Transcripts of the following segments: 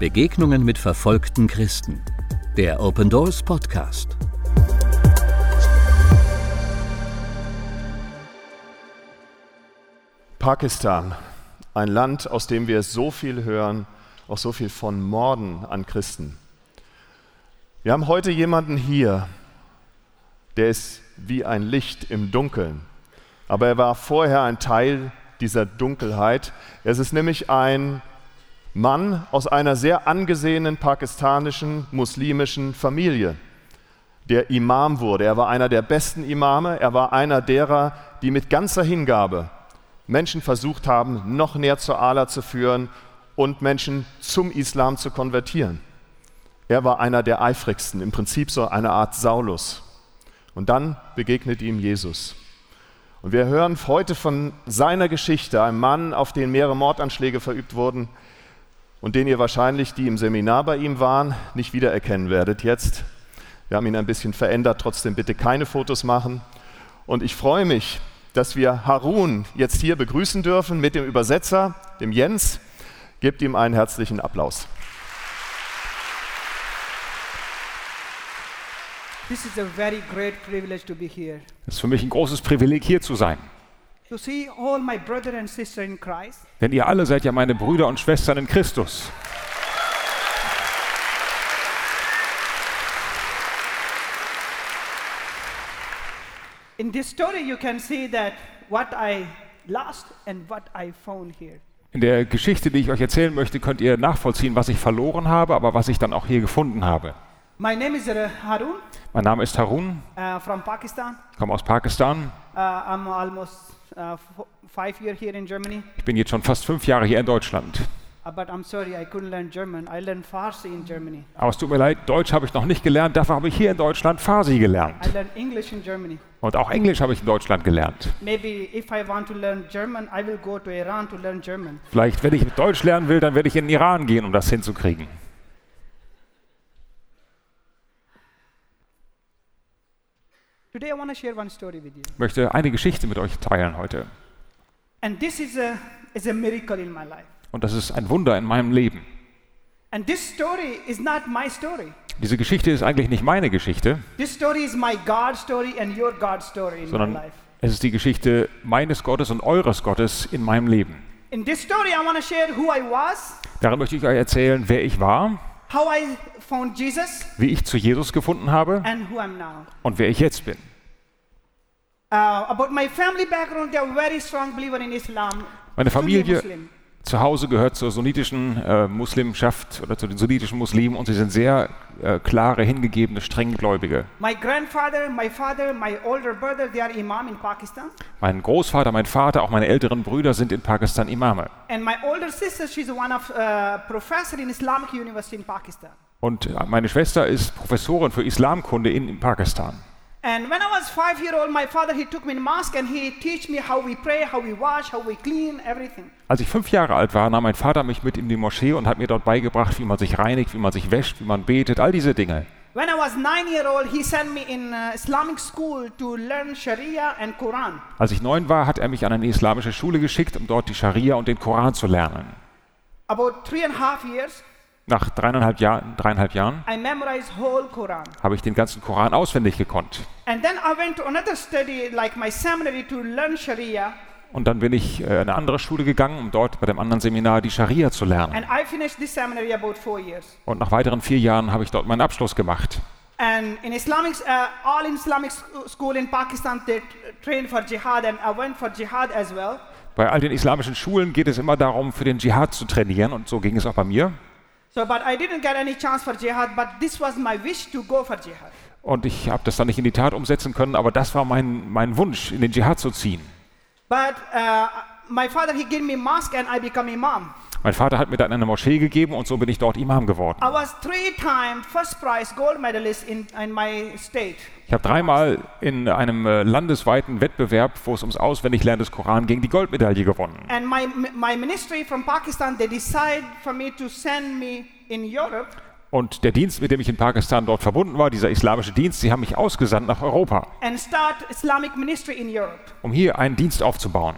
Begegnungen mit verfolgten Christen. Der Open Doors Podcast. Pakistan, ein Land, aus dem wir so viel hören, auch so viel von Morden an Christen. Wir haben heute jemanden hier, der ist wie ein Licht im Dunkeln, aber er war vorher ein Teil dieser Dunkelheit. Es ist nämlich ein Mann aus einer sehr angesehenen pakistanischen muslimischen Familie, der Imam wurde. Er war einer der besten Imame, er war einer derer, die mit ganzer Hingabe Menschen versucht haben, noch näher zu Allah zu führen und Menschen zum Islam zu konvertieren. Er war einer der eifrigsten, im Prinzip so eine Art Saulus. Und dann begegnet ihm Jesus. Und wir hören heute von seiner Geschichte, einem Mann, auf den mehrere Mordanschläge verübt wurden, und den ihr wahrscheinlich, die im Seminar bei ihm waren, nicht wiedererkennen werdet jetzt. Wir haben ihn ein bisschen verändert, trotzdem bitte keine Fotos machen. Und ich freue mich, dass wir Harun jetzt hier begrüßen dürfen mit dem Übersetzer, dem Jens. Gebt ihm einen herzlichen Applaus. Es ist für mich ein großes Privileg, hier zu sein. Denn ihr alle seid ja meine Brüder und Schwestern in Christus. In this story, you can see that what I lost and what I found here. In der Geschichte, die ich euch erzählen möchte, könnt ihr nachvollziehen, was ich verloren habe, aber was ich dann auch hier gefunden habe. My name is uh, Harun Mein Name ist Harun, uh, from Pakistan. komme aus Pakistan. Uh, I'm almost uh, f- five years here in Germany. Ich bin jetzt schon fast fünf Jahre hier in Deutschland. Uh, but I'm sorry, I couldn't learn German. I learned Farsi in Germany. Aber es tut mir leid, Deutsch habe ich noch nicht gelernt, dafür habe ich hier in Deutschland Farsi I gelernt. learned English in Germany. Und auch Englisch habe ich in Deutschland gelernt. Maybe if I want to learn German, I will go to Iran to learn German. Vielleicht, wenn ich Deutsch lernen will, dann werde ich in den Iran gehen, um das hinzukriegen. Today, I want to share one story with you. Ich möchte eine Geschichte mit euch teilen heute. And this is a, is a miracle in my life. Und das ist ein Wunder in meinem Leben. And this story is not my story. Diese Geschichte ist eigentlich nicht meine Geschichte, This story is my God story and your God story in my sondern es ist die Geschichte meines Gottes und eures Gottes in meinem Leben. In this story, I want to share who I was, Darin möchte ich euch erzählen, wer ich war, wie ich zu Jesus gefunden habe and who I'm now. und wer ich jetzt bin. Uh, about my family background, they are very strong believer in Islam. Meine Familie zu Hause gehört zur sunnitischen äh, Muslimschaft oder zu den sunnitischen Muslimen und sie sind sehr äh, klare, hingegebene, strenggläubige. My grandfather, my father, my older brother, they are imam in Pakistan. Mein Großvater, mein Vater, auch meine älteren Brüder sind in Pakistan Imame. And my older sister, she's one of uh, professor in Islamic University in Pakistan. Und meine Schwester ist Professorin für Islamkunde in, in Pakistan. And when I was five year old, my father he took me in mosque and he teach me how we pray, how we wash, how we clean, everything. Als ich fünf Jahre alt war, nahm mein Vater mich mit in die Moschee und hat mir dort beigebracht, wie man sich reinigt, wie man sich wäscht, wie man betet, all diese Dinge. When I was nine year old, he sent me in uh, Islamic school to learn Sharia and Quran. Als ich neun war, hat er mich an eine islamische Schule geschickt, um dort die Scharia und den Koran zu lernen. About three and a half years, Nach dreieinhalb, Jahr, dreieinhalb Jahren habe ich den ganzen Koran auswendig gekonnt. And then I went to another study, like my seminary, to learn Sharia. Und dann bin ich äh, in eine andere Schule gegangen, um dort bei dem anderen Seminar die Scharia zu lernen. And I finished this seminary about four years. Und nach weiteren vier Jahren habe ich dort meinen Abschluss gemacht. And in Islamic, uh, all Islamic sc- school in Pakistan, they train for jihad, and I went for jihad as well. Bei all den islamischen Schulen geht es immer darum, für den Dschihad zu trainieren. Und so ging es auch bei mir. So, but I didn't get any chance for jihad, but this was my wish to go for jihad. Und ich habe das dann nicht in die Tat umsetzen können, aber das war mein, mein Wunsch, in den Dschihad zu ziehen. But uh, my father, he gave me mosque and I become imam. Mein Vater hat mir dann eine Moschee gegeben und so bin ich dort Imam geworden. I was three-time first prize gold medalist in, in my state. Ich habe dreimal in einem äh, landesweiten Wettbewerb, wo es ums Auswendiglernen des Koran ging, die Goldmedaille gewonnen. And my, my ministry from Pakistan, they decide for me to send me in Europe Und der Dienst, mit dem ich in Pakistan dort verbunden war, dieser islamische Dienst, sie haben mich ausgesandt nach Europa, um hier einen Dienst aufzubauen.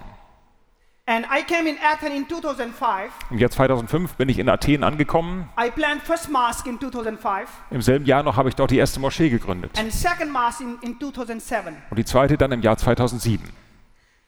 And I came in Athens in 2005. Im Jahr 2005 bin ich in Athen angekommen. I planned first mosque in 2005 Im selben Jahr noch habe ich dort die erste Moschee gegründet. and second mosque in, in 2007. Und die zweite dann im Jahr 2007.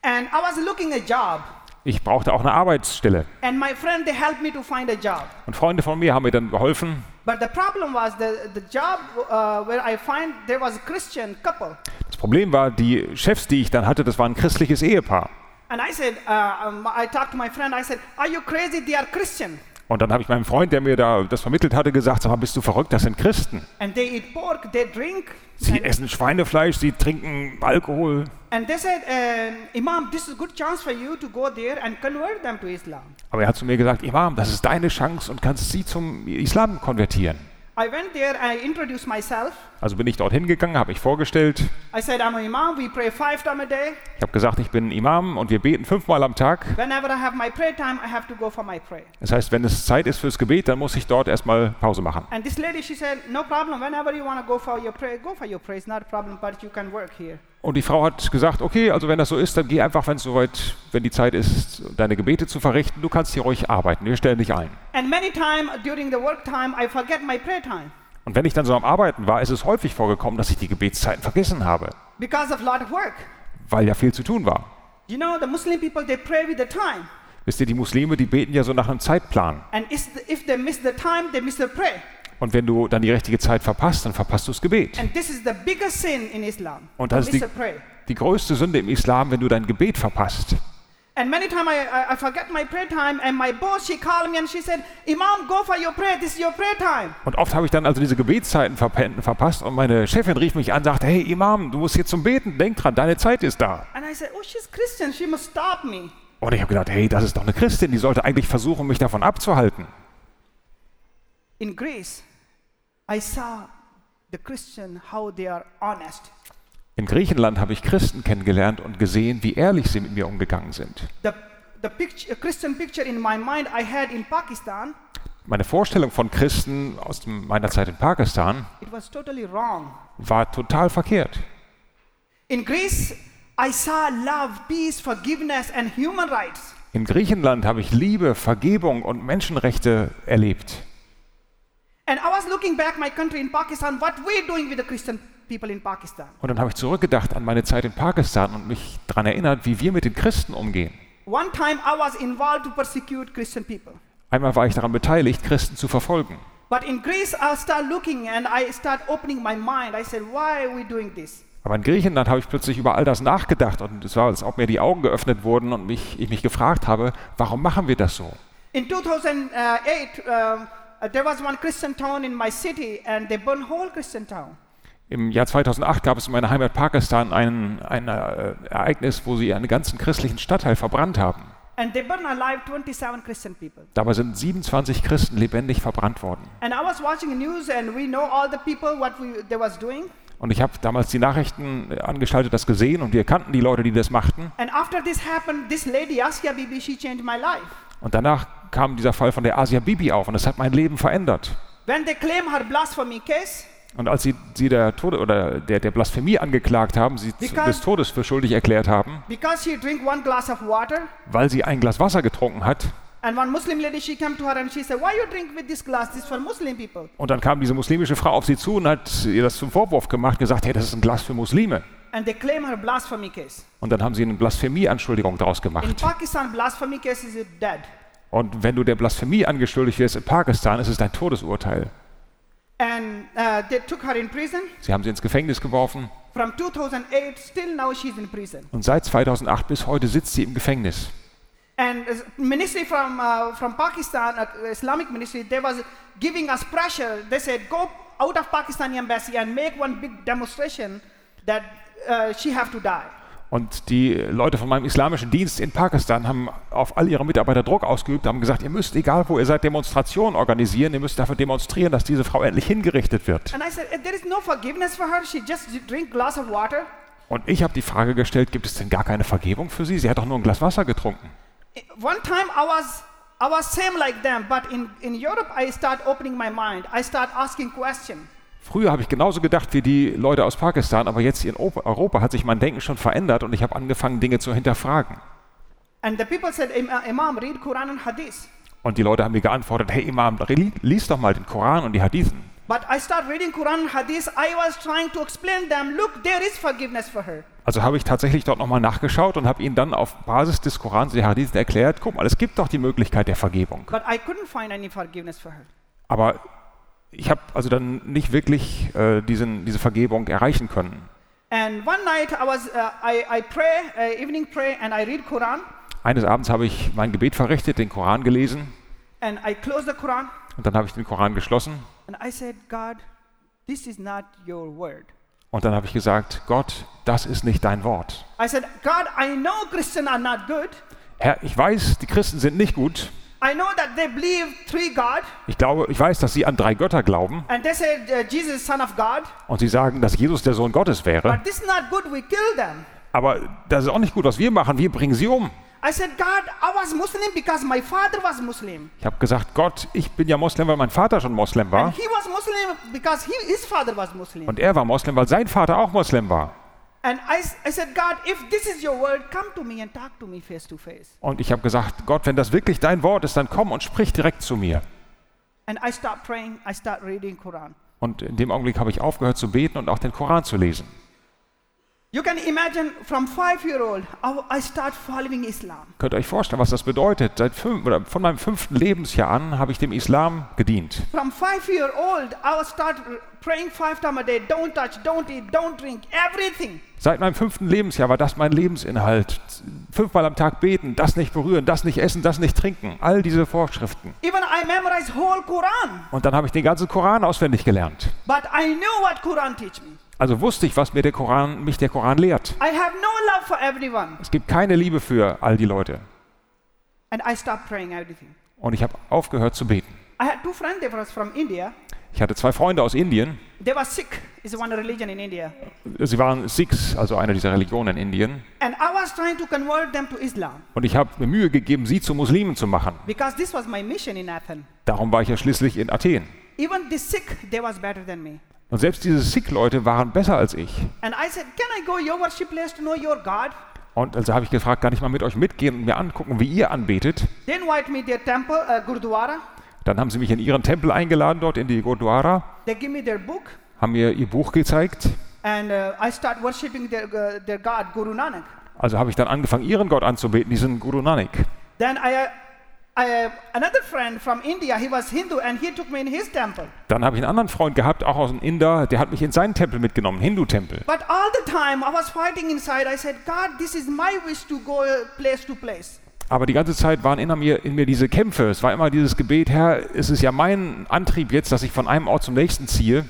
And I was looking a job. Ich brauchte auch eine Arbeitsstelle. And my friend, they helped me to find a job. Und Freunde von mir haben mir dann geholfen. But the problem was the, the job uh, where I find there was a Christian couple. Das Problem war, die Chefs, die ich dann hatte, das war ein christliches Ehepaar. And I said, uh, I talked to my friend, I said, are you crazy? They are Christian. Und dann habe ich meinem Freund, der mir da das vermittelt hatte, gesagt, sag mal, bist du verrückt, das sind Christen. And they eat pork, they drink. Sie essen Schweinefleisch, sie trinken Alkohol. and they said, uh, Imam, this is a good chance for you to go there and convert them to Islam. Aber er hat zu mir gesagt, Imam, das ist deine Chance und kannst sie zum Islam konvertieren. I went there, I introduced myself. Also bin ich dorthin gegangen, habe mich vorgestellt. I said, I'm an Imam, we pray five times a day. Ich habe gesagt, ich bin Imam und wir beten fünfmal am Tag. Whenever I have my prayer time, I have to go for my prayer. Das heißt, wenn es Zeit ist fürs Gebet, dann muss ich dort erstmal Pause machen. And this lady, she said, no problem, whenever you want to go for your prayer, go for your prayer, it's not a problem, but you can work here. Und die Frau hat gesagt, okay, also wenn das so ist, dann geh einfach, wenn es soweit, wenn die Zeit ist, deine Gebete zu verrichten. Du kannst hier ruhig arbeiten. Wir stellen dich ein. Und wenn ich dann so am Arbeiten war, ist es häufig vorgekommen, dass ich die Gebetszeiten vergessen habe, because of a lot of work. weil ja viel zu tun war. You know, the Muslim people, they pray with the time. Wisst ihr, die Muslime, die beten ja so nach einem Zeitplan. And if they miss the time, they miss the prayer. Und wenn du dann die richtige Zeit verpasst, dann verpasst du das Gebet. And this is the biggest sin in Islam. Und das ist die, die größte Sünde im Islam, wenn du dein Gebet verpasst. And many times I, I, forget my prayer time, and my boss, she called me and she said, Imam, go for your prayer, this is your prayer time. Und oft habe ich dann also diese Gebetszeiten verpasst und meine Chefin rief mich an und sagte, hey Imam, du musst hier zum Beten, denk dran, deine Zeit ist da. And I said, oh, she's Christian, she must stop me. Und ich habe gedacht, hey, das ist doch eine Christin, die sollte eigentlich versuchen, mich davon abzuhalten. In Greece, I saw the Christian, how they are honest. In Griechenland habe ich Christen kennengelernt und gesehen, wie ehrlich sie mit mir umgegangen sind. The, the picture, Christian picture in my mind I had in Pakistan, Meine Vorstellung von Christen aus dem- meiner Zeit in Pakistan it was totally wrong. war total verkehrt. In Greece, I saw love, peace, forgiveness, and human rights. In Griechenland habe ich Liebe, Vergebung und Menschenrechte erlebt. And I was looking back my country in Pakistan, what we're doing with the Christian people in Pakistan. Und dann habe ich zurückgedacht an meine Zeit in Pakistan und mich daran erinnert, wie wir mit den Christen umgehen. One time I was involved to persecute Christian people. Einmal war ich daran beteiligt, Christen zu verfolgen. But in Greece, I start looking and I start opening my mind. I said, why are we doing this? Aber in Griechenland habe ich plötzlich über all das nachgedacht und es war, als ob mir die Augen geöffnet wurden und mich, ich mich gefragt habe, warum machen wir das so? In 2008, um, uh, there was one Christian town in my city and they burned whole Christian town. Im Jahr 2008 gab es in meiner Heimat Pakistan ein, ein äh, Ereignis, wo sie einen ganzen christlichen Stadtteil verbrannt haben. And they burned alive 27 Christian people. Dabei sind 27 Christen lebendig verbrannt worden. And I was watching news and we know all the people what we, they was doing. Und ich habe damals die Nachrichten angeschaltet, das gesehen und wir kannten die Leute, die das machten. And after this happened, this lady, Asya Bibi, she changed my life. Und danach kam dieser Fall von der Asia Bibi auf und das hat mein Leben verändert. Case, Und als sie, sie der, Tode, oder der, der Blasphemie angeklagt haben, sie Because- des Todes für schuldig erklärt haben, water, weil sie ein Glas Wasser getrunken hat, and one Muslim lady, she came to her and she said, why you drink with this glass? This is for Muslim people. Und dann kam diese muslimische Frau auf sie zu und hat ihr das zum Vorwurf gemacht, gesagt, hey, das ist ein Glas für Muslime. And they claim her blasphemy case. Und dann haben sie eine Blasphemie-Anschuldigung daraus In gemacht. Pakistan, blasphemy case is dead. Und wenn du der Blasphemie angeschuldigt wirst in Pakistan, ist es dein Todesurteil. And uh, they took her in prison. Sie haben sie ins Gefängnis geworfen From 2008, still now she's in prison. und seit 2008 bis heute sitzt sie im Gefängnis. And ministry from, uh, from Pakistan, uh, Islamic ministry, they was giving us pressure. They said, go out of Pakistani embassy and make one big demonstration that uh, she have to die. Und die Leute von meinem islamischen Dienst in Pakistan haben auf all ihre Mitarbeiter Druck ausgeübt, haben gesagt, ihr müsst, egal wo ihr seid, Demonstrationen organisieren, ihr müsst dafür demonstrieren, dass diese Frau endlich hingerichtet wird. Said, no her. Und ich habe die Frage gestellt, gibt es denn gar keine Vergebung für sie? Sie hat doch nur ein Glas Wasser getrunken. One time I was, I was same like them, but in, in Europe I start opening my mind. I start asking questions. Früher habe ich genauso gedacht wie die Leute aus Pakistan, aber jetzt in Opa- Europa hat sich mein Denken schon verändert und ich habe angefangen, Dinge zu hinterfragen. And the people said, "Im- uh, Imam, read Quran and Hadith. Und die Leute haben mir geantwortet, hey Imam, li- lies doch mal den Koran und die Hadithen. But I start reading Quran and Hadith. I was trying to explain them, look, there is forgiveness for her. Also habe ich tatsächlich dort nochmal nachgeschaut und habe ihnen dann auf Basis des Korans und der Hadithen erklärt, guck mal, es gibt doch die Möglichkeit der Vergebung. But I couldn't find any forgiveness for her. Aber ich habe also dann nicht wirklich äh, diesen, diese Vergebung erreichen können. Uh, I, I pray, uh, Eines Abends habe ich mein Gebet verrichtet, den Koran gelesen and I close the Quran, und dann habe ich den Koran geschlossen said, God, this is not your word. und dann habe ich gesagt, Gott, das ist nicht dein Wort. I said, God, I know Christians are not good. Herr, ich weiß, die Christen sind nicht gut. I know that they believe three God, Ich glaube, ich weiß, dass sie an drei Götter glauben and they said uh, Jesus is son of God. und sie sagen, dass Jesus der Sohn Gottes wäre. But this is not good. We kill them. Aber das ist auch nicht gut, was wir machen. Wir bringen sie um. I said, God, I was Muslim because my father was Muslim. Ich habe gesagt, Gott, ich bin ja Moslem, weil mein Vater schon Moslem war. And he was Muslim because he, his father was Muslim. Und er war Moslem, weil sein Vater auch Moslem war. Und ich habe gesagt, Gott, wenn das wirklich dein Wort ist, dann komm und sprich direkt zu mir. And I start praying, I start reading Quran. Und in dem Augenblick habe ich aufgehört zu beten und auch den Koran zu lesen. You can imagine from five year old, I, I start following Islam. Könnt ihr euch vorstellen, was das bedeutet? Seit fünf, oder von meinem fünften Lebensjahr an habe ich dem Islam gedient. From five year old, I start praying five times a day. Don't touch, don't eat, don't drink, everything. Seit meinem fünften Lebensjahr war das mein Lebensinhalt. Fünfmal am Tag beten, das nicht berühren, das nicht essen, das nicht trinken. All diese Vorschriften. Even I memorized whole Quran. Und dann habe ich den ganzen Koran auswendig gelernt. But I knew what Quran teach me. Also wusste ich, was mir der Koran, mich der Koran lehrt. No. Es gibt keine Liebe für all die Leute. And I stopped praying everything. Und ich habe aufgehört zu beten. Ich hatte zwei Freunde aus Indien. Sikh, in India. Sie waren Sikhs, also eine dieser Religionen in Indien. And I was trying to convert them to Islam Und ich habe mir Mühe gegeben, sie zu Muslimen zu machen. because this was my mission in Athens. Darum war ich ja schließlich in Athen. Even the Sikh, they was better than me. Und selbst diese Sikh-Leute waren besser als ich. Und also habe ich gefragt, kann ich mal mit euch mitgehen und mir angucken, wie ihr anbetet? Uh. Dann haben sie mich in ihren Tempel eingeladen, dort in die Gurdwara, haben mir ihr Buch gezeigt. And uh, I start worshiping their, uh, their God, Guru Nanak. Also habe ich dann angefangen, ihren Gott anzubeten, diesen Guru Nanak. Then I, Dann habe ich einen anderen Freund gehabt, auch aus dem Inder, der hat mich in seinen Tempel mitgenommen, Hindu-Tempel. But all the time I was fighting inside. I said, God, this is my wish to go uh, place to place. Aber die ganze Zeit waren in mir, in mir diese Kämpfe. Es war immer dieses Gebet, Herr, es ist ja mein Antrieb jetzt, dass ich von einem Ort zum nächsten ziehe.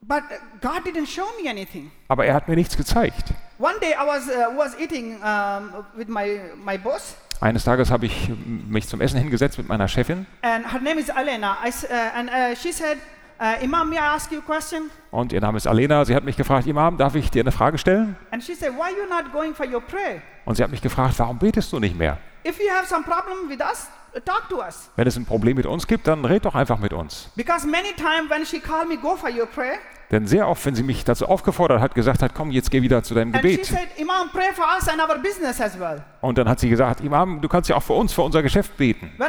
But uh, God didn't show me anything. Aber er hat mir nichts gezeigt. One day I was, uh, was eating um, with my, my boss, Eines Tages habe ich mich zum Essen hingesetzt mit meiner Chefin and her name is Elena. I, uh, and uh, she said, uh, Imam, may I ask you a question? und ihr Name ist Alena. Sie hat mich gefragt, Imam, darf ich dir eine Frage stellen? And she said, why you not going for your prayer? Und sie hat mich gefragt, warum betest du nicht mehr? If you have some problem with us, talk to us. Wenn es ein Problem mit uns gibt, dann red doch einfach mit uns. Because many times when she called me, go for your prayer, Denn sehr oft, wenn sie mich dazu aufgefordert hat, gesagt hat, komm, jetzt geh wieder zu deinem Gebet. said, Imam, well. Und dann hat sie gesagt, Imam, du kannst ja auch für uns, für unser Geschäft beten. My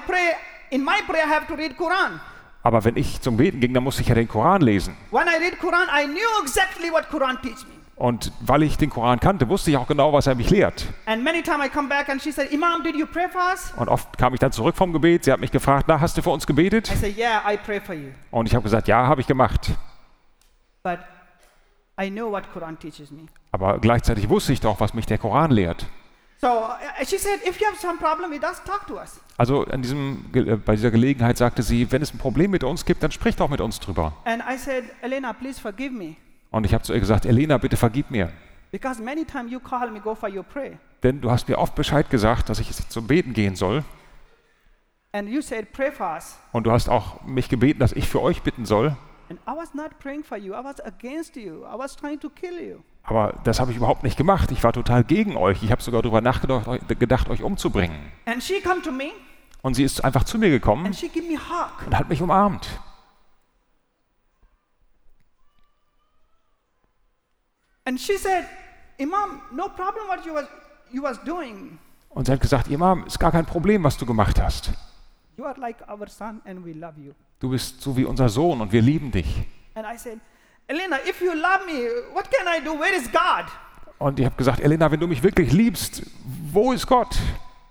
prayer, my prayer. Aber wenn ich zum Beten ging, dann musste ich ja den Koran lesen. Quran, exactly. Und weil ich den Koran kannte, wusste ich auch genau, was er mich lehrt. Said, Imam? Und oft kam ich dann zurück vom Gebet. Sie hat mich gefragt, na, hast du für uns gebetet? I said, yeah, I pray for you. Und ich habe gesagt, ja, habe ich gemacht. But I know what Quran teaches me. Aber gleichzeitig wusste ich doch, was mich der Koran lehrt. So uh, she said, if you have some problem with us, talk to us. Also an diesem, äh, bei dieser Gelegenheit sagte sie, wenn es ein Problem mit uns gibt, dann sprich doch mit uns drüber. And I said, Elena, please forgive me. Und ich habe zu ihr gesagt, Elena, bitte vergib mir. Because many times you call me, go for your prayer. Denn du hast mir oft Bescheid gesagt, dass ich jetzt zum Beten gehen soll. And you said, pray for us. Und du hast auch mich gebeten, dass ich für euch bitten soll. And I was not praying for you. I was against you. I was trying to kill you. Aber das habe ich überhaupt nicht gemacht. Ich war total gegen euch. Ich habe sogar darüber nachgedacht, euch- gedacht, euch umzubringen. And she come to me Und sie ist einfach zu mir gekommen and she give me hug. und hat mich umarmt. And she said, Imam, no problem what you was, you was doing. Und sie hat gesagt, Imam, ist gar kein Problem, was du gemacht hast. You are like our son and we love you. Du bist so wie unser Sohn und wir lieben dich. And I said, Elena, if you love me, what can I do? Where is God? Und ich habe gesagt, Elena, wenn du mich wirklich liebst, wo ist Gott?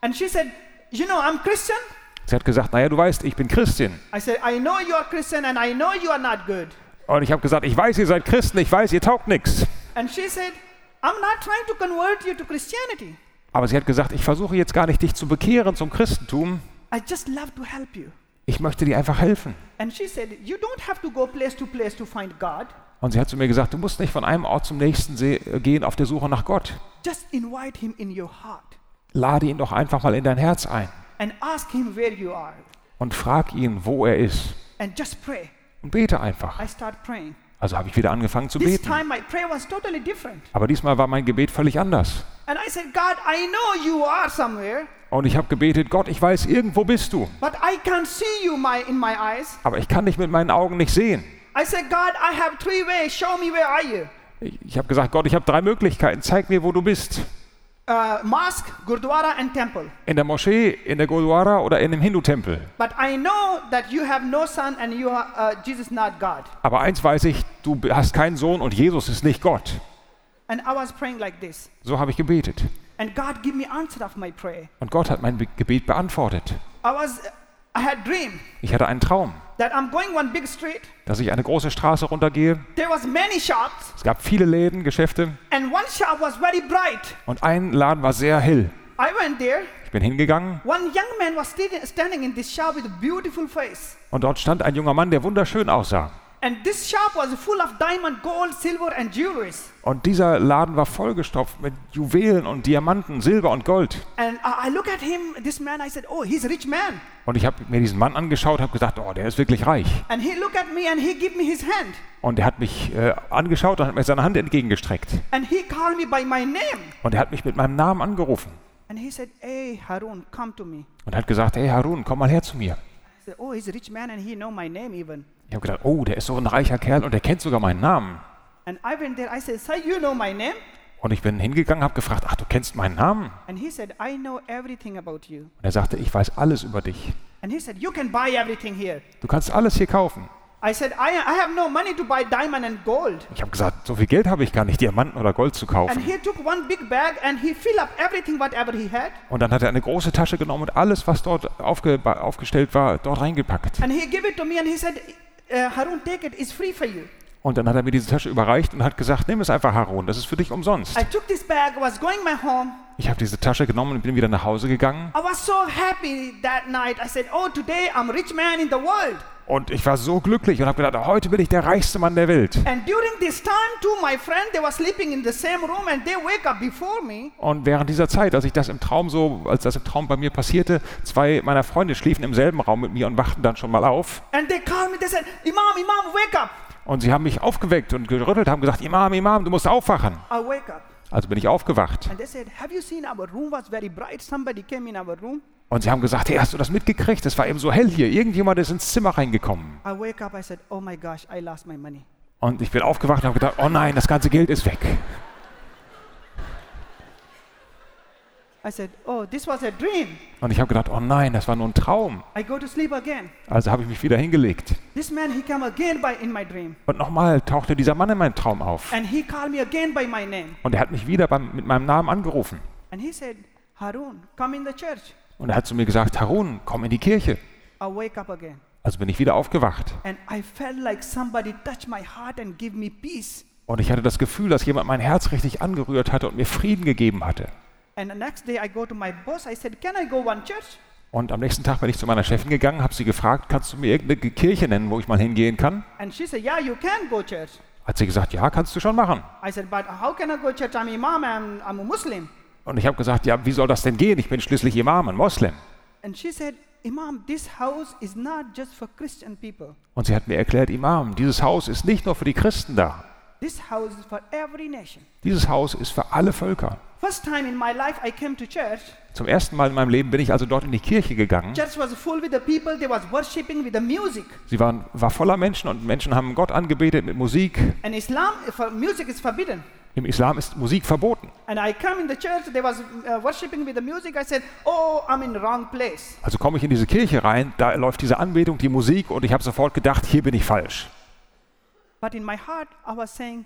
And she said, You know, I'm Christian. Sie hat gesagt, naja, du weißt, ich bin Christin. I said, I know you are Christian and I know you are not good. Und ich habe gesagt, ich weiß, ihr seid Christen, ich weiß, ihr taugt nichts. And she said, I'm not trying to convert you to Christianity. Aber sie hat gesagt, ich versuche jetzt gar nicht, dich zu bekehren zum Christentum. I just love to help you. Ich möchte dir einfach helfen. And she said, You don't have to go place to place to find God. Und sie hat zu mir gesagt, du musst nicht von einem Ort zum nächsten äh, gehen auf der Suche nach Gott. Just invite him in your heart Lade ihn doch einfach mal in dein Herz ein and ask him where you are. und frag ihn, wo er ist. And just pray. Und bete einfach. I start praying. Also habe ich wieder angefangen zu This beten. time my prayer was totally different. Aber diesmal war mein Gebet völlig anders. And I said, God, I know you are somewhere, Und ich habe gebetet, Gott, ich weiß, irgendwo bist du. but I can't see you my, in my eyes. Aber ich kann dich mit meinen Augen nicht sehen. I said, God, I have three ways. Show me where are you? Ich, ich habe gesagt, Gott, ich habe drei Möglichkeiten. Zeig mir, wo du bist. Uh, mosque, Gurdwara, and temple. In der Moschee, in der Gurdwara oder in dem Hindu-Tempel. But I know that you have no son and you are uh, Jesus not God. Aber eins weiß ich, du hast keinen Sohn und Jesus ist nicht Gott. Like this. So habe ich gebetet. And God give me answer of my prayer. Und Gott hat mein Be- Gebet beantwortet. I was, I had dream Ich hatte einen Traum, that I'm going one big street. dass ich eine große Straße runtergehe. There was many shops, Es gab viele Läden, Geschäfte and one shop was very bright. und ein Laden war sehr hell. I went there. Ich bin hingegangen One young man was sti- standing in this shop with a beautiful face. und dort stand ein junger Mann, der wunderschön aussah. And this shop was full of diamond, gold, silver, and jewelries. Und dieser Laden war vollgestopft mit Juwelen und Diamanten, Silber und Gold. And I I look at him, this man, I said, Oh, he's a rich man. Und ich habe mir diesen Mann angeschaut, habe gesagt, oh, der ist wirklich reich. And he looked at me and he gave me his hand. Und er hat mich äh, angeschaut und hat mir seine Hand entgegengestreckt. And he called me by my name. Und er hat mich mit meinem Namen angerufen And he said, Hey, Harun, come to me. und hat gesagt, hey Harun, komm mal her zu mir. I said, Oh, he's a rich man and he know my name even. Ich habe gedacht, oh, der ist so ein reicher Kerl und der kennt sogar meinen Namen. And I went there, I said, Sir, you know my name? Und ich bin hingegangen, habe gefragt, ach, du kennst meinen Namen? And he said, I know everything about you. Und er sagte, ich weiß alles über dich. And he said, You can buy everything here. Du kannst alles hier kaufen. I said, I, I have no money to buy diamond and gold. Ich habe gesagt, so viel Geld habe ich gar nicht, Diamanten oder Gold zu And kaufen. he took one big bag and he filled up everything, whatever he had. Und dann hat er eine große Tasche genommen und alles, was dort aufge aufgestellt war, dort reingepackt. And he gave it to me and he said, Harun, take it, it's free for you. Und dann hat er mir diese Tasche überreicht und hat gesagt, nimm es einfach, Harun, das ist für dich umsonst. I took this bag, was going my home. Ich habe diese Tasche genommen und bin wieder nach Hause gegangen. I was so happy that night. I said, Oh, today I'm rich man in the world. Und ich war so glücklich und habe gedacht, heute bin ich der reichste Mann der Welt. Und während dieser Zeit, als ich das im Traum so, als das im Traum bei mir passierte, zwei meiner Freunde schliefen im selben Raum mit mir und wachten dann schon mal auf. And they called me, they said, Imam, Imam, wake up. Und sie haben mich aufgeweckt und gerüttelt, haben gesagt, Imam, Imam, du musst aufwachen. I wake up. Also bin ich aufgewacht. Said. Und sie haben gesagt, hey, hast du das mitgekriegt? Es war eben so hell hier. Irgendjemand ist ins Zimmer reingekommen. I wake up, I said, Oh my gosh, I lost my money. Und ich bin aufgewacht und habe gedacht, oh nein, das ganze Geld ist weg. I said, Oh, this was a dream. Und ich habe gedacht, oh nein, das war nur ein Traum. I go to sleep again. Also habe ich mich wieder hingelegt. This man, he come again by in my dream. Und nochmal tauchte dieser Mann in meinem Traum auf. And he called me again by my name. Und er hat mich wieder beim, mit meinem Namen angerufen. And he said, Harun, come in the church. Und er hat zu mir gesagt, Harun, komm in die Kirche. I wake up again. Also bin ich wieder aufgewacht. And I felt like somebody touched my heart and give me peace. Und ich hatte das Gefühl, dass jemand mein Herz richtig angerührt hatte und mir Frieden gegeben hatte. And the next day I go to my boss. I said, Can I go one church? Und am nächsten Tag bin ich zu meiner Chefin gegangen, habe sie gefragt, kannst du mir irgendeine Kirche nennen, wo ich mal hingehen kann? And she said, Yeah, you can go church. Hat sie gesagt, ja, kannst du schon machen. I said, But how can I go church? I'm imam and I'm a Muslim. Und ich habe gesagt, ja, wie soll das denn gehen? Ich bin schließlich Imam, ein Moslem. And she said, Imam, this house is not just for Christian people. Und sie hat mir erklärt, Imam, dieses Haus ist nicht nur für die Christen da. This house is for every nation. Dieses Haus ist für alle Völker. First time in my life I came to church. Zum ersten Mal in meinem Leben bin ich also dort in die Kirche gegangen. Church was full with the people. They was worshiping with the music. Sie waren, war voller Menschen und Menschen haben Gott angebetet mit Musik. And Islam, for music is forbidden. Im Islam ist Musik verboten. And I come in the church, they was uh, worshiping with the music. I said, oh, I'm in the wrong place. Also komme ich in diese Kirche rein, da läuft diese Anbetung, die Musik und ich habe sofort gedacht, hier bin ich falsch. But in my heart, I was saying,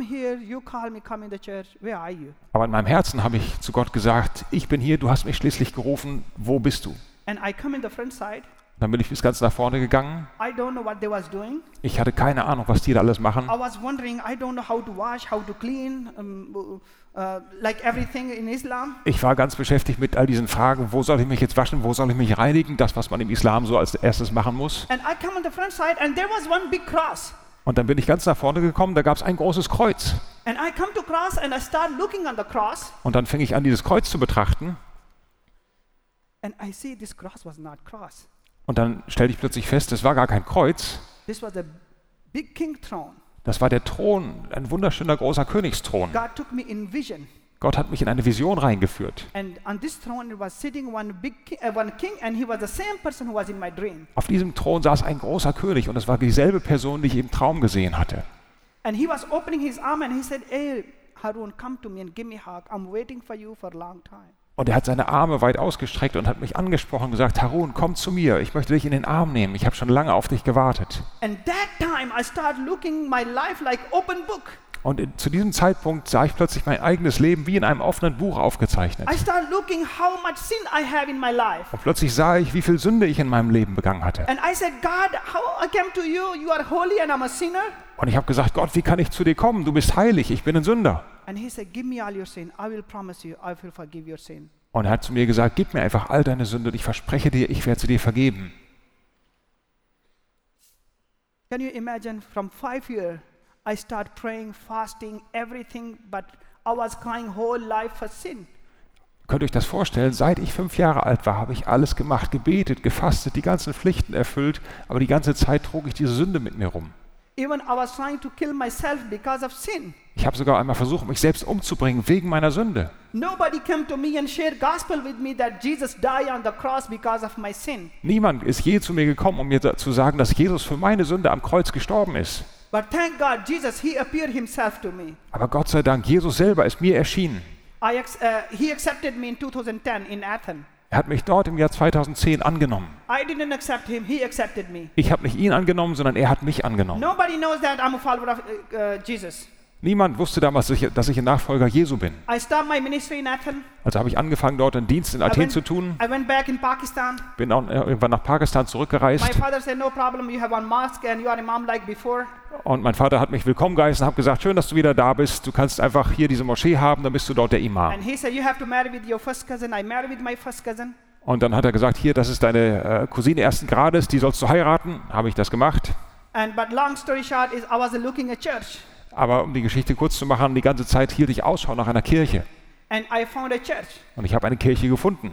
here, you call me, come in the church. Where are you? Aber in meinem Herzen habe ich zu Gott gesagt, ich bin hier, du hast mich schließlich gerufen, wo bist du? And I come in the front side. Dann bin ich bis ganz nach vorne gegangen. I don't know what they was doing. Ich hatte keine Ahnung, was die da alles machen. I was wondering, I don't know how to wash, how to clean, um, uh, like everything in Islam. Ich war ganz beschäftigt mit all diesen Fragen, wo soll ich mich jetzt waschen, wo soll ich mich reinigen, das, was man im Islam so als erstes machen muss. And I come on the front side, and there was one big cross. Und dann bin ich ganz nach vorne gekommen, da gab es ein großes Kreuz. Und dann fing ich an, dieses Kreuz zu betrachten. Und dann stellte ich plötzlich fest, es war gar kein Kreuz, das war der Thron, ein wunderschöner großer Königsthron. God took me in vision. Gott hat mich in eine Vision reingeführt. One big uh, one. Auf diesem Thron saß ein großer König und es war dieselbe Person, die ich im Traum gesehen hatte. And he was opening his arm and he said, Hey, Harun, come to me and give me a hug. I'm waiting for you for a long time. Und er hat seine Arme weit ausgestreckt und hat mich angesprochen und gesagt, Harun, komm zu mir, ich möchte dich in den Arm nehmen, ich habe schon lange auf dich gewartet. And that time I started looking my life like open book. Und in, zu diesem Zeitpunkt sah ich plötzlich mein eigenes Leben wie in einem offenen Buch aufgezeichnet. I started looking how much sin I have in my life. Und plötzlich sah ich, wie viel Sünde ich in meinem Leben begangen hatte. And I said, God, how I came to you? You are holy and I'm a sinner. Und ich habe gesagt, Gott, wie kann ich zu dir kommen? Du bist heilig, ich bin ein Sünder. And he said, Give me all your sin. I will promise you, I will forgive your sin. Und er hat zu mir gesagt, gib mir einfach all deine Sünde und ich verspreche dir, ich werde sie dir vergeben. Can you imagine from five years, I start praying, fasting, everything, but I was crying whole life for sin. Könnt ihr euch das vorstellen? Seit ich fünf Jahre alt war, habe ich alles gemacht, gebetet, gefastet, die ganzen Pflichten erfüllt, aber die ganze Zeit trug ich diese Sünde mit mir rum. Even I was trying to kill myself because of sin. Ich habe sogar einmal versucht, mich selbst umzubringen wegen meiner Sünde. Nobody came to me and shared gospel with me that Jesus died on the cross because of my sin. Niemand ist je zu mir gekommen, um mir zu sagen, dass Jesus für meine Sünde am Kreuz gestorben ist. But thank God, Jesus, He appeared Himself to me. Aber Gott sei Dank, Jesus selber ist mir erschienen. I uh, he accepted me in 2010 in Athens. Er hat mich dort im Jahr 2010 angenommen. I didn't accept Him, He accepted me. Ich habe nicht ihn angenommen, sondern er hat mich angenommen. Of uh, uh, Jesus. Niemand wusste damals, dass ich- ein Nachfolger Jesu bin. Also habe ich angefangen, dort einen Dienst in Athen went, zu tun. I went back in Pakistan. Bin auch äh, irgendwann nach Pakistan zurückgereist. Und mein Vater hat mich willkommen geheißen und hat gesagt, schön, dass du wieder da bist. Du kannst einfach hier diese Moschee haben, dann bist du dort der Imam. Und dann hat er gesagt, hier, das ist deine äh, Cousine ersten Grades, die sollst du heiraten. Habe ich das gemacht. And but long story short is I was looking at church Aber um die Geschichte kurz zu machen, die ganze Zeit hielt ich Ausschau nach einer Kirche. and I found a church, Und ich habe eine Kirche gefunden.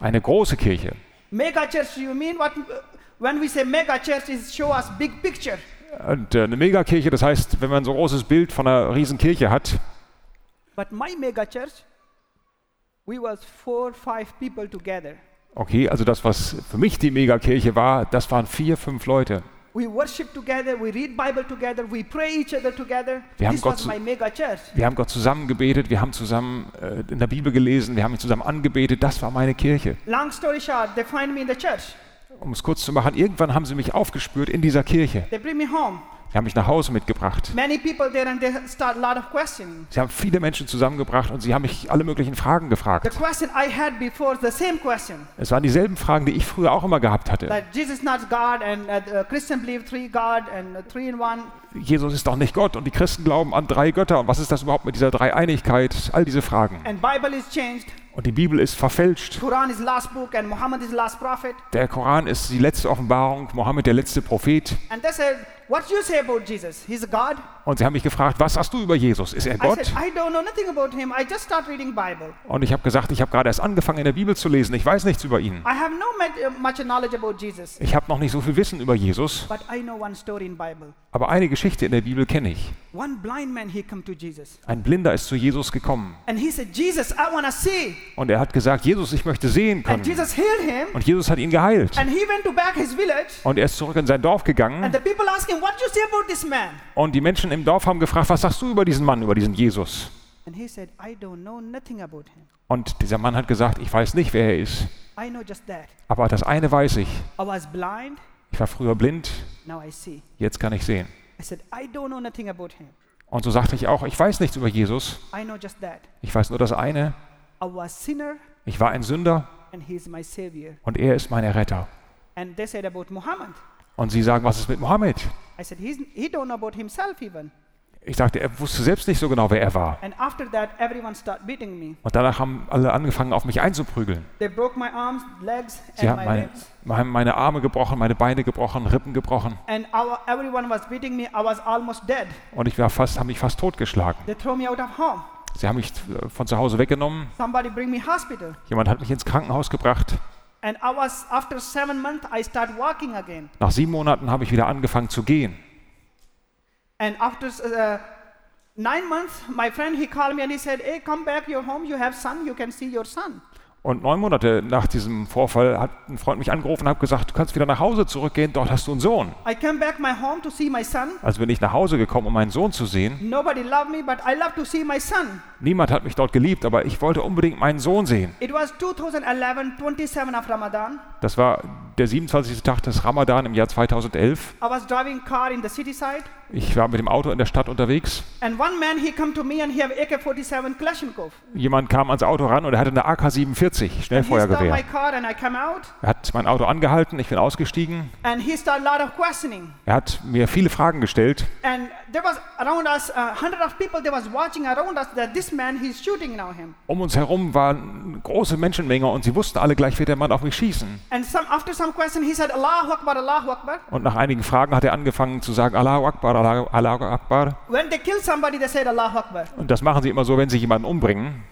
Eine große Kirche. Mega church, you mean what? When we say mega church, is show us big picture. Und äh, eine Megakirche, das heißt, wenn man so ein großes Bild von einer riesen Kirche hat, But my mega church, we was four, five people together. okay, also das, was für mich die Megakirche war, das waren vier, fünf Leute. We worship together, we read Bible together, we pray each other together. Wir haben Gott was zu- my mega church. Wir haben Gott zusammen gebetet, wir haben zusammen äh, in der Bibel gelesen, wir haben ihn zusammen angebetet. Das war meine Kirche. Long story short, they find me in the church. Um es kurz zu machen, irgendwann haben sie mich aufgespürt in dieser Kirche. They bring me home. Sie haben mich nach Hause mitgebracht. Many people there and they start a lot of questioning. Sie haben viele Menschen zusammengebracht und sie haben mich alle möglichen Fragen The gefragt. question I had before, the same question. Es waren dieselben Fragen, die ich früher auch immer gehabt hatte. Jesus uh. Jesus ist doch nicht Gott und die Christen glauben an drei Götter. Und was ist das überhaupt mit dieser Dreieinigkeit? All diese Fragen. And Bible is changed. Und die Bibel ist verfälscht. Quran is last book and Muhammad is last prophet. Der Koran ist die letzte Offenbarung, Mohammed der letzte Prophet. And they said, what you say about Jesus? He's a God? Und sie haben mich gefragt, was hast du über Jesus? Ist er I Gott? said, I don't know nothing about him. I just start reading Bible. Und ich habe gesagt, ich habe gerade erst angefangen in der Bibel zu lesen. Ich weiß nichts über ihn. I have no uh, much knowledge about Jesus. Ich habe noch nicht so viel Wissen über Jesus, But I know one story in Bible. aber eine Geschichte in der Bibel kenne ich. One blind man, he come to Jesus. Ein Blinder ist zu Jesus gekommen. And he said, Jesus, I see. Und er hat gesagt, Jesus, ich möchte sehen And können. Jesus healed him. Und Jesus hat ihn geheilt. And he went to back his village. Und er ist zurück in sein Dorf And gegangen. the people asked him, What do you say about this man? Und die Menschen im Dorf haben gefragt, was sagst du über diesen Mann, über diesen Jesus? And he said, I don't know nothing about him. Und dieser Mann hat gesagt, ich weiß nicht, wer er ist. I know just that. Aber das eine weiß ich. I was blind, Ich war früher blind, now I see. jetzt kann ich sehen. I said, I don't know nothing about him. Und so sagte ich auch, ich weiß nichts über Jesus. I know just that. Ich weiß nur das eine. I was sinner Ich war ein Sünder and he is my savior. und er ist mein Erretter. And they said about Muhammad. Und sie sagen, was ist mit Mohammed? I said, he don't know about himself even. Ich sagte, er wusste selbst nicht so genau, wer er war. And after that, everyone started beating me. Und danach haben alle angefangen, auf mich einzuprügeln. They broke my arms, legs, Sie haben my meine, haben meine Arme gebrochen, meine Beine gebrochen, Rippen gebrochen. And our, everyone was beating me. I was almost dead. Und ich war fast, haben mich fast totgeschlagen. They throw me out of home. Sie haben mich äh, von zu Hause weggenommen. Somebody bring me hospital. Jemand hat mich ins Krankenhaus gebracht. And I was after seven months, I start walking again. Nach sieben Monaten habe ich wieder angefangen zu gehen. And after uh, nine months, my friend he called me and he said, "Hey, come back your home. You have son. You can see your son." Und neun Monate nach diesem Vorfall hat ein Freund mich angerufen und hat gesagt, du kannst wieder nach Hause zurückgehen, dort hast du einen Sohn. I came back my home to see my son. Also bin ich nach Hause gekommen, um meinen Sohn zu sehen. Nobody loved me, but I love to see my son. Niemand hat mich dort geliebt, aber ich wollte unbedingt meinen Sohn sehen. It was 2011, 27 of Ramadan. Das war der 27. Tag des Ramadan im Jahr 2011. I was driving car in the city side, Ich war mit dem Auto in der Stadt unterwegs. man he come to me and he have AK-47 Kalashnikov. Jemand kam ans Auto ran und er hatte eine AK-47, And he stopped Schnellfeuergewehr. Er hat mein Auto angehalten, ich bin ausgestiegen. Er hat mir viele Fragen gestellt. Us uh, man. Um uns herum war eine große Menschenmenge und sie wussten alle gleich, wird der Mann auf mich schießen. And some after some question, he said, "Allahu Akbar, Allahu Akbar." Und nach einigen Fragen hat er angefangen zu sagen, Allahu Akbar, Allahu, Allahu Akbar. When they kill somebody, they said Allahu Akbar. Und das machen sie immer so, wenn sie jemanden umbringen.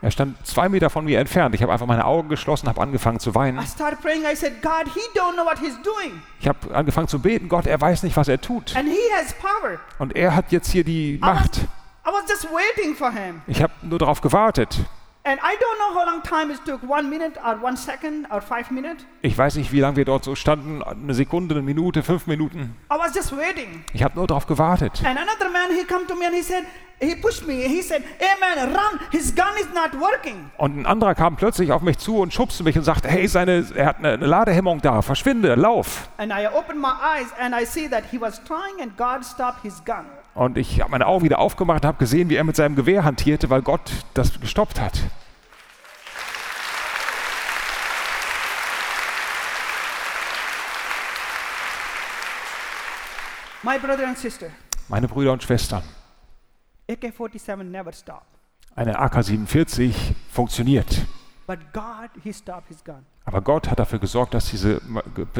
Er stand zwei Meter von mir entfernt. Ich habe einfach meine Augen geschlossen, habe angefangen zu weinen. Ich habe angefangen zu beten, Gott, er weiß nicht, was er tut. Und er hat jetzt hier die Macht. Ich habe nur darauf gewartet. And I don't know how long time it took, one minute or one second or five minutes. Ich weiß nicht, wie lange wir dort so standen. Eine Sekunde, eine Minute, fünf Minuten. I was just waiting. Ich habe nur darauf gewartet. And another man, he come to me and he said, he pushed me. He said, hey man, run. His gun is not working. Und ein anderer kam plötzlich auf mich zu und schubste mich und sagte, hey, seine, er hat eine, eine Ladehemmung da, verschwinde, lauf. And I opened my eyes and I see that he was trying and God stopped his gun. Und ich habe meine Augen wieder aufgemacht und habe gesehen, wie er mit seinem Gewehr hantierte, weil Gott das gestoppt hat. My brother and sister, Meine Brüder und Schwestern, AK-47 never stopped. eine AK-47 funktioniert. But God, he stopped his gun. Aber Gott hat dafür gesorgt, dass, diese,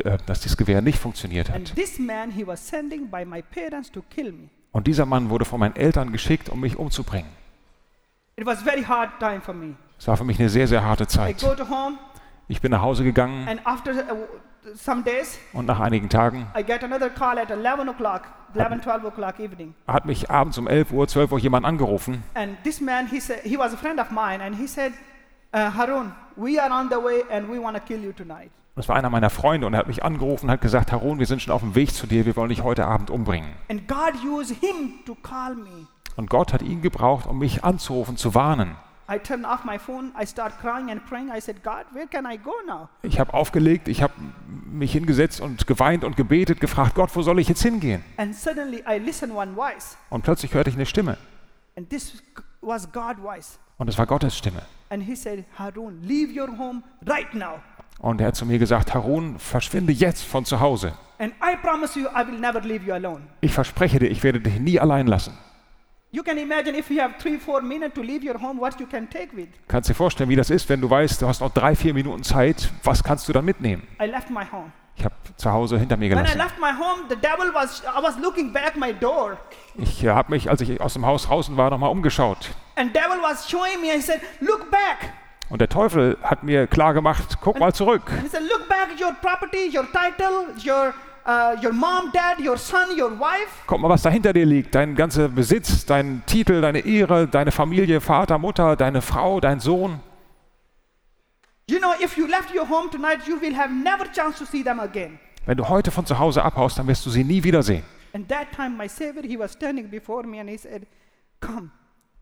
äh, dass dieses Gewehr nicht funktioniert And hat. this man, he was sending by my parents to kill me. Und dieser Mann wurde von meinen Eltern geschickt, um mich umzubringen. Es war für mich eine sehr, sehr harte Zeit. Ich bin nach Hause gegangen and after uh, some days, und nach einigen Tagen I get another call at 11 o'clock, 11, 12 o'clock evening. hat mich abends um 11 Uhr, 12 Uhr jemand angerufen. And this man, he said, he was a friend of mine, and he said, uh, Harun, we are on the way and we want to kill you tonight. Das war einer meiner Freunde und er hat mich angerufen und hat gesagt, Harun, wir sind schon auf dem Weg zu dir, wir wollen dich heute Abend umbringen. And God used him to call me. Und Gott hat ihn gebraucht, um mich anzurufen, zu warnen. I turned off my phone. I start crying and praying. I said, God, where can I go now? Ich habe aufgelegt, ich habe mich hingesetzt und geweint und gebetet, gefragt, Gott, wo soll ich jetzt hingehen? And suddenly I listened one voice, Und plötzlich hörte ich eine Stimme and this was God's voice. und es war Gottes Stimme. And he said, Harun, leave your home right now. Und er hat zu mir gesagt, Harun, verschwinde jetzt von zu Hause. And I promise you, I will never leave you alone. Ich verspreche dir, ich werde dich nie allein lassen. You can imagine if you have three, four minutes to leave your home, what you can take with. Kannst dir vorstellen, wie das ist, wenn du weißt, du hast noch drei, vier Minuten Zeit, was kannst du dann mitnehmen? Ich habe zu Hause hinter mir When I gelassen. left my home, the devil was, was looking back my door. Ich habe mich, als ich aus dem Haus draußen war, nochmal umgeschaut. And devil was showing me, he said, look back. Und der Teufel hat mir klar gemacht, guck mal zurück. Said, look back at your property, your title, your uh, your mom, dad, your son, your wife. Guck mal, was da hinter dir liegt. Dein ganzer Besitz, dein Titel, deine Ehre, deine Familie, Vater, Mutter, deine Frau, dein Sohn. You know, if you left your home tonight, you will have never chance to see them again. Wenn du heute von zu Hause abhaust, dann wirst du sie nie wiedersehen. And that time, my Savior, he was standing before me and he said, Come,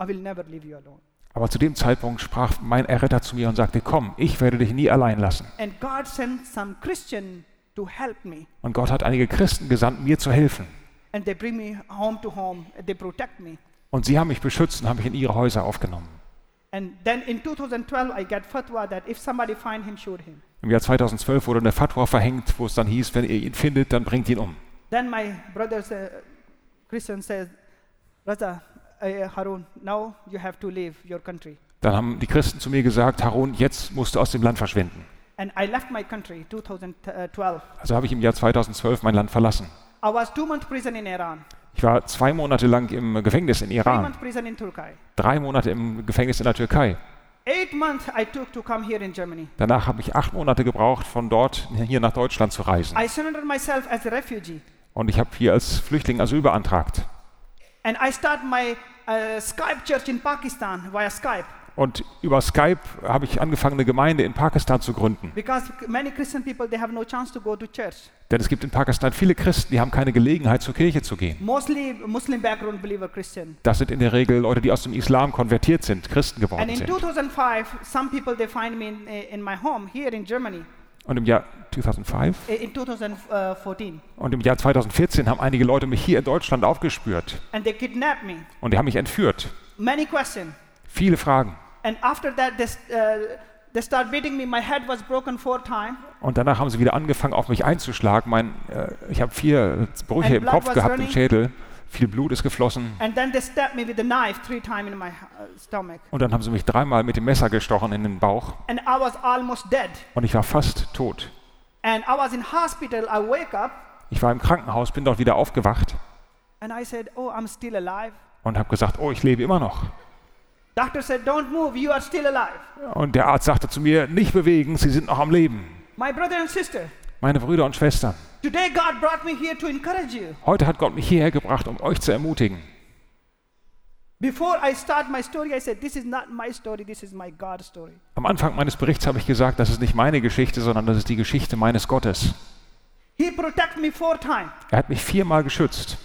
I will never leave you alone. Aber zu dem Zeitpunkt sprach mein Erretter zu mir und sagte, komm, ich werde dich nie allein lassen. And God sent some Christian to help me. Und Gott hat einige Christen gesandt, mir zu helfen. And they bring me home to home. They protect me. Und sie haben mich beschützt und haben mich in ihre Häuser aufgenommen. And then in 2012, I got fatwa that if somebody find him, shoot him. Im Jahr 2012 wurde eine Fatwa verhängt, wo es dann hieß, wenn ihr ihn findet, dann bringt ihn um. Then my brother, uh, Christian, says, Raza, uh, Harun, now you have to leave your country. Dann haben die Christen zu mir gesagt, Harun, jetzt musst du aus dem Land verschwinden. And I left my country 2012. Also habe ich im Jahr 2012 mein Land verlassen. I was two months prison in Iran, Ich war zwei Monate lang im Gefängnis in three Iran, months prison in Turkey. drei Monate im Gefängnis in der Türkei. Eight months I took to come here in Germany. Danach habe ich acht Monate gebraucht, von dort hier nach Deutschland zu reisen. I surrendered myself as a refugee. Und ich habe hier als Flüchtling Asyl beantragt. And I start my uh, Skype church in Pakistan via Skype Und über Skype habe ich angefangen, eine Gemeinde in Pakistan zu gründen. because many Christian people they have no chance to go to church. Denn es gibt in Pakistan viele Christen, die haben keine Gelegenheit, zur Kirche zu gehen. Mostly Muslim background believer Christian. Das sind in der Regel Leute, die aus dem Islam konvertiert sind, Christen geworden in sind. 2005, some people they find me in, in my home here in Germany. Und im Jahr 2005 eh, In 2014, und im Jahr 2014 haben einige Leute mich hier in Deutschland aufgespürt. and they kidnapped me. Und die haben mich entführt. Many questions. Viele Fragen. And after that, they, s- uh, they start beating me. My head was broken four times. Und danach haben sie wieder angefangen, auf mich einzuschlagen. Mein, äh, ich habe vier Brüche And im Kopf gehabt, im running. Schädel. Viel Blut ist geflossen. Uh, stomach. Und dann haben sie mich dreimal mit dem Messer gestochen in den Bauch. And I was almost dead. Und ich war fast tot. And I was in hospital. I wake up Ich war im Krankenhaus, bin dort wieder aufgewacht and I said, "Oh, I'm still alive." und habe gesagt, oh, ich lebe immer noch. Doctor said, "Don't move. You are still alive." Und der Arzt sagte zu mir, nicht bewegen, Sie sind noch am Leben. My brother and sister, Meine Brüder und Schwestern, today God brought me here to encourage you. heute hat Gott mich hierher gebracht, um euch zu ermutigen. Before I start my story, I said, "This is not my story. This is my God's story." Am Anfang meines Berichts habe ich gesagt, das ist nicht meine Geschichte, sondern das ist die Geschichte meines Gottes. He protect me four times. Er hat mich viermal geschützt.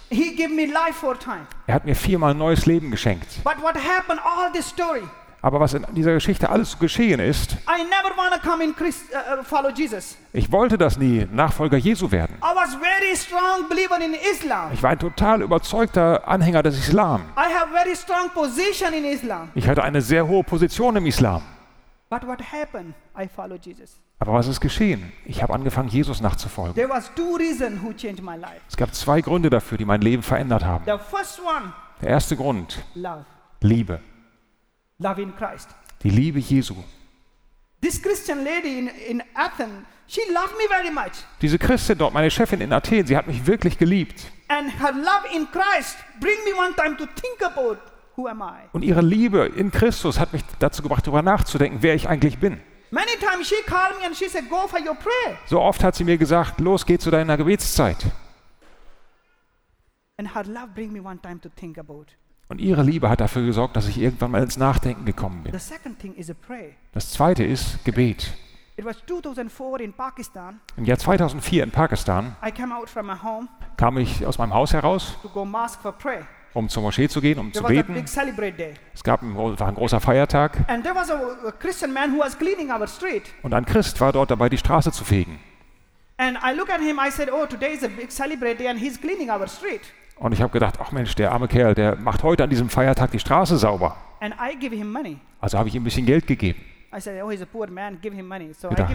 Er hat mir viermal neues Leben geschenkt. But what happened? All this story. Aber was in dieser Geschichte alles geschehen ist, Christ, uh, uh, ich wollte das nie, Nachfolger Jesu werden. Ich war ein total überzeugter Anhänger des Islam. Islam. Ich hatte eine sehr hohe Position im Islam. But what happened? I follow Jesus. Aber was ist geschehen? Ich habe angefangen, Jesus nachzufolgen. There was two reasons who changed my life. Es gab zwei Gründe dafür, die mein Leben verändert haben. The first one, Der erste Grund, love. Liebe. Love in Christ. Die Liebe Jesu. This Christian lady in, in Athens, she loved me very much. Diese Christin dort, meine Chefin in Athen, sie hat mich wirklich geliebt. And her love in Christ bring me one time to think about who am I. Und ihre Liebe in Christus hat mich dazu gebracht, darüber nachzudenken, wer ich eigentlich bin. Many times she called me and she said, go for your prayer. So oft hat sie mir gesagt, los, geh zu deiner Gebetszeit. And her love bring me one time to think about. Und ihre Liebe hat dafür gesorgt, dass ich irgendwann mal ins Nachdenken gekommen bin. Das zweite ist Gebet. It was 2004 in Pakistan. Im Jahr 2004 in Pakistan kam ich aus meinem Haus heraus, um zur Moschee zu gehen, um zu beten. Es gab ein, war ein großer Feiertag und ein Christ war dort dabei, die Straße zu fegen. And I look at him, I said, oh, today is a big celebrate day and he's cleaning our street. Und ich habe gedacht, ach Mensch, der arme Kerl, der macht heute an diesem Feiertag die Straße sauber. And I give him money. Also habe ich ihm ein bisschen Geld gegeben. Said, oh, man. So Gedacht.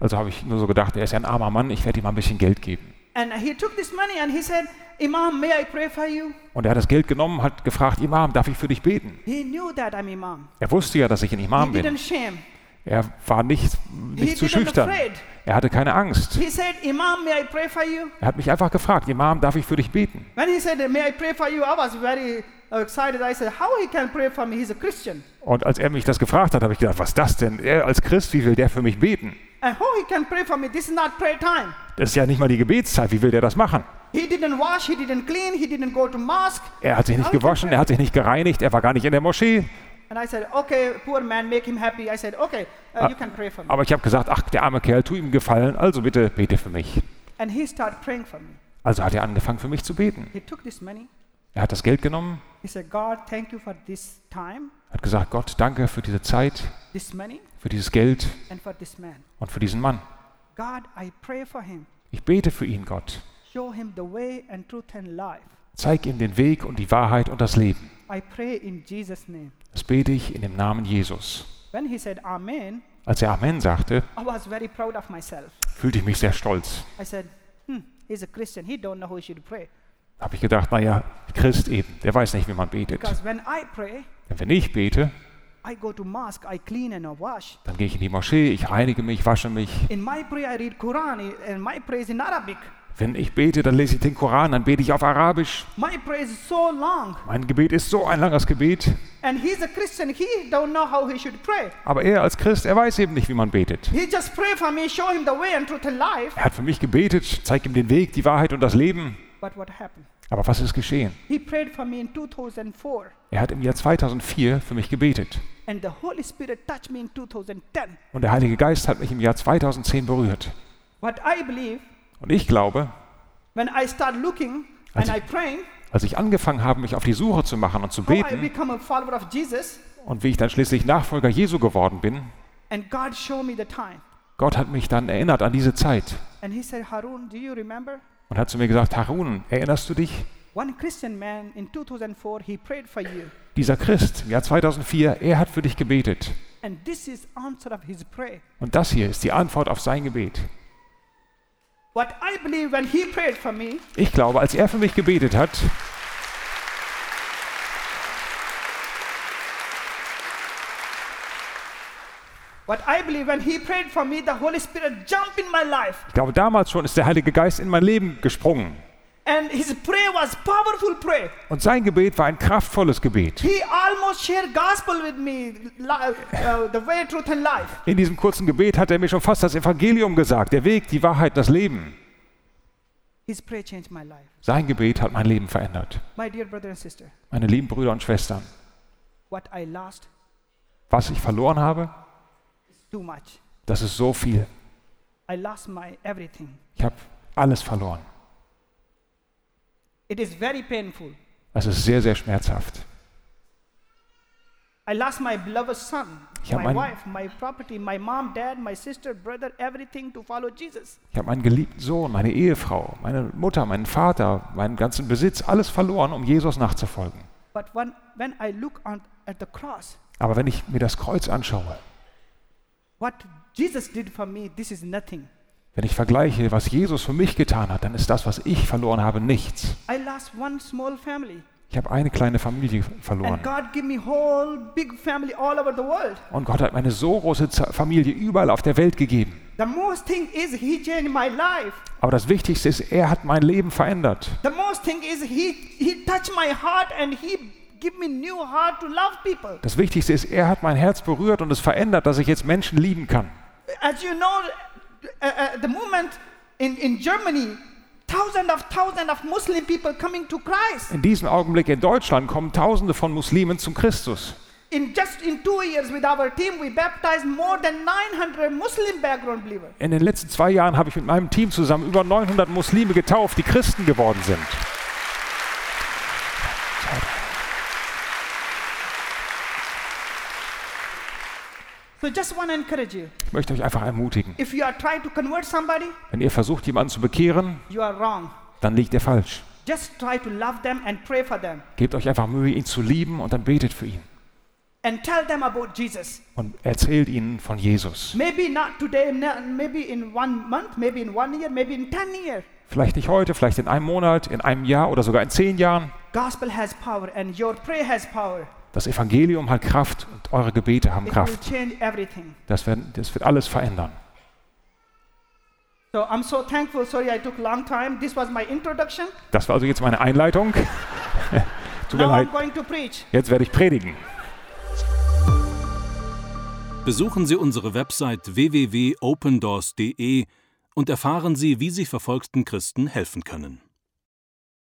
Also habe ich nur so gedacht, er ist ja ein armer Mann, ich werde ihm mal ein bisschen Geld geben. He he said, Imam? Und er hat das Geld genommen, hat gefragt, Imam, darf ich für dich beten? He knew that I'm Imam. Er wusste ja, dass ich ein He Imam bin. Er war nicht, He nicht zu schüchtern. afraid. Er hatte keine Angst. Said? Er hat mich einfach gefragt, Imam, darf ich für dich beten? When he said, may I pray for you, I was very excited. I said, how he can pray for me? He's a Christian. Und als er mich das gefragt hat, habe ich gedacht, was ist das denn? Er als Christ, wie will der für mich beten? And how he can pray for me? This is not prayer time. Das ist ja nicht mal die Gebetszeit. Wie will der das machen? He didn't wash, he didn't clean, he didn't go to mosque. Er hat sich nicht How gewaschen, er hat sich nicht gereinigt, er war gar nicht in der Moschee. And I said, okay, poor man, make him happy. I said, okay, uh, you can pray for me. Aber ich habe gesagt, ach, der arme Kerl, tu ihm gefallen, also bitte bete für mich. And he started praying for me. Also hat er angefangen für mich zu beten. He took this money. Er hat das Geld genommen, He said, God, thank you for this time, hat gesagt, Gott, danke für diese Zeit, this money, für dieses Geld and for this man. und für diesen Mann. God, I pray for him. Ich bete für ihn, Gott. Show him the way and truth and life. Zeig ihm den Weg und die Wahrheit und das Leben. I pray in Jesus' name. Das bete ich in dem Namen Jesus. Amen, Als er Amen sagte, fühlte ich mich sehr stolz. Hmm, he's a Christian. He don't know how he should pray. Habe ich gedacht, naja, Christ eben, der weiß nicht, wie man betet. Because when I pray, Denn wenn ich bete, I go to mosque, I clean and I wash. dann gehe ich in die Moschee, ich reinige mich, wasche mich. In my prayer, I read Quran, and my prayer is in Arabic. Wenn ich bete, dann lese ich den Koran, dann bete ich auf Arabisch. My prayer is so long. Mein Gebet ist so ein langes Gebet. And he's a Christian. He don't know how he should pray. Aber er als Christ, er weiß eben nicht, wie man betet. He just pray for me, show him the way and truth and life. Er hat für mich gebetet, zeigt ihm den Weg, die Wahrheit und das Leben. But what happened? Aber was ist geschehen? He prayed for me in 2004. Er hat im Jahr 2004 für mich gebetet. And the Holy Spirit touched me in 2010. Und der Heilige Geist hat mich im Jahr 2010 berührt. What I believe, Und ich glaube, looking and Also- I praying, als ich angefangen habe, mich auf die Suche zu machen und zu beten become a follower of Jesus, und wie ich dann schließlich Nachfolger Jesu geworden bin, and God showed me the time. Gott hat mich dann erinnert an diese Zeit And he said, Harun, do you remember? und hat zu mir gesagt, Harun, erinnerst du dich? One Christian man in 2004, he prayed for you. Dieser Christ im Jahr 2004, er hat für dich gebetet. And this is answer of his prayer. Und das hier ist die Antwort auf sein Gebet. What I believe when he prayed for me, Ich glaube, als er für mich gebetet hat, what I believe when he prayed for me, the Holy Spirit jumped in my life. ich glaube, damals schon ist der Heilige Geist in mein Leben gesprungen. And his prayer was powerful prayer. Und sein Gebet war ein kraftvolles Gebet. He almost shared gospel with me, uh, the way, truth, and life. In diesem kurzen Gebet hat er mir schon fast das Evangelium gesagt, der Weg, die Wahrheit, das Leben. His prayer changed my life. Sein Gebet hat mein Leben verändert. My dear brother and sister, Meine lieben Brüder und Schwestern, what I lost was ich verloren habe, is too much. das ist so viel. I lost my everything. Ich habe alles verloren. It is very painful. Das ist sehr, sehr schmerzhaft. I lost my beloved son, Ich hab my mein- wife, my property, my mom, dad, my sister, brother, everything to follow Jesus. Ich habe meinen geliebten Sohn, meine Ehefrau, meine Mutter, meinen Vater, meinen ganzen Besitz, alles verloren, um Jesus nachzufolgen. But when, when I look on, at the cross, Aber wenn ich mir das Kreuz anschaue, what Jesus did for me, this is nothing. Wenn ich vergleiche, was Jesus für mich getan hat, dann ist das, was ich verloren habe, nichts. I lost one small family. Ich habe eine kleine Familie verloren. Und Gott hat mir eine so große Familie überall auf der Welt gegeben. The most thing is He changed my life. Aber das Wichtigste ist, er hat mein Leben verändert. The most thing is He He touched my heart and He give me new heart to love people. Das Wichtigste ist, er hat mein Herz berührt und es verändert, dass ich jetzt Menschen lieben kann. As you know, uh, uh, the movement in, in Germany, thousands of thousands of Muslim people coming to Christ. In diesem Augenblick in Deutschland kommen Tausende von Muslimen zum Christus. In just in two years with our team, we baptized more than 900 Muslim background believers. In den letzten zwei Jahren habe ich mit meinem Team zusammen über 900 Muslime getauft, die Christen geworden sind. So just want to encourage you. Ich möchte euch einfach ermutigen. If you are trying to convert somebody, Wenn ihr versucht, jemanden zu bekehren, you are wrong. dann liegt ihr falsch. Just try to love them and pray for them Gebt euch einfach Mühe, ihn zu lieben und dann betet für ihn. and tell them about Jesus. Und erzählt ihnen von Jesus. Maybe not today, ne- maybe in one month, maybe in one year, maybe in 10 years. Vielleicht nicht heute, vielleicht in einem Monat, in einem Jahr oder sogar in zehn Jahren. Gospel has power and your prayer has power. Das Evangelium hat Kraft und eure Gebete haben It Kraft. Das wird, das wird alles verändern. So I'm so thankful. Sorry, I took long time. This was my introduction. Das war also jetzt meine Einleitung. Tut mir Now leid. I'm going to preach. Jetzt werde ich predigen. Besuchen Sie unsere Website www.opendoors.de und erfahren Sie, wie Sie verfolgten Christen helfen können.